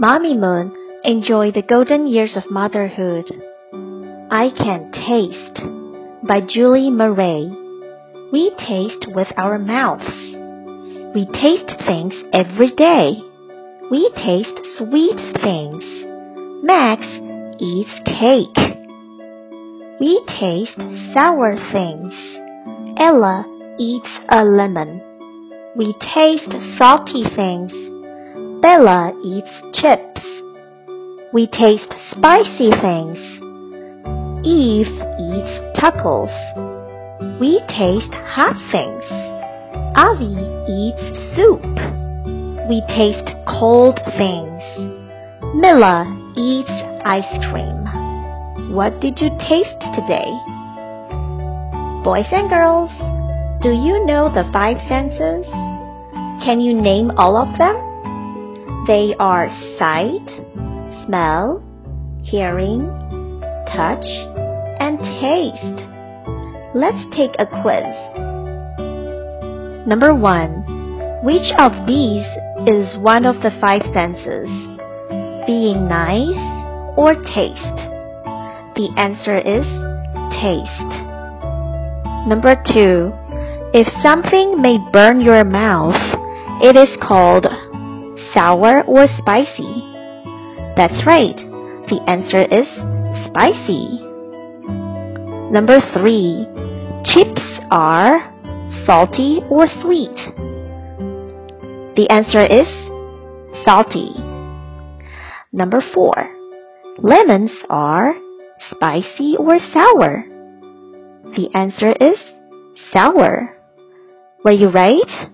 Mamimoon enjoy the golden years of motherhood. I Can Taste by Julie Murray. We taste with our mouths. We taste things every day. We taste sweet things. Max eats cake. We taste sour things. Ella eats a lemon. We taste salty things. Bela eats chips. We taste spicy things. Eve eats tacos. We taste hot things. Avi eats soup. We taste cold things. Mila eats ice cream. What did you taste today? Boys and girls, do you know the five senses? Can you name all of them? They are sight, smell, hearing, touch, and taste. Let's take a quiz. Number one. Which of these is one of the five senses? Being nice or taste? The answer is taste. Number two. If something may burn your mouth, it is called sour or spicy. That's right. The answer is spicy. Number three. Chips are salty or sweet. The answer is salty. Number four. Lemons are spicy or sour. The answer is sour. Were you right?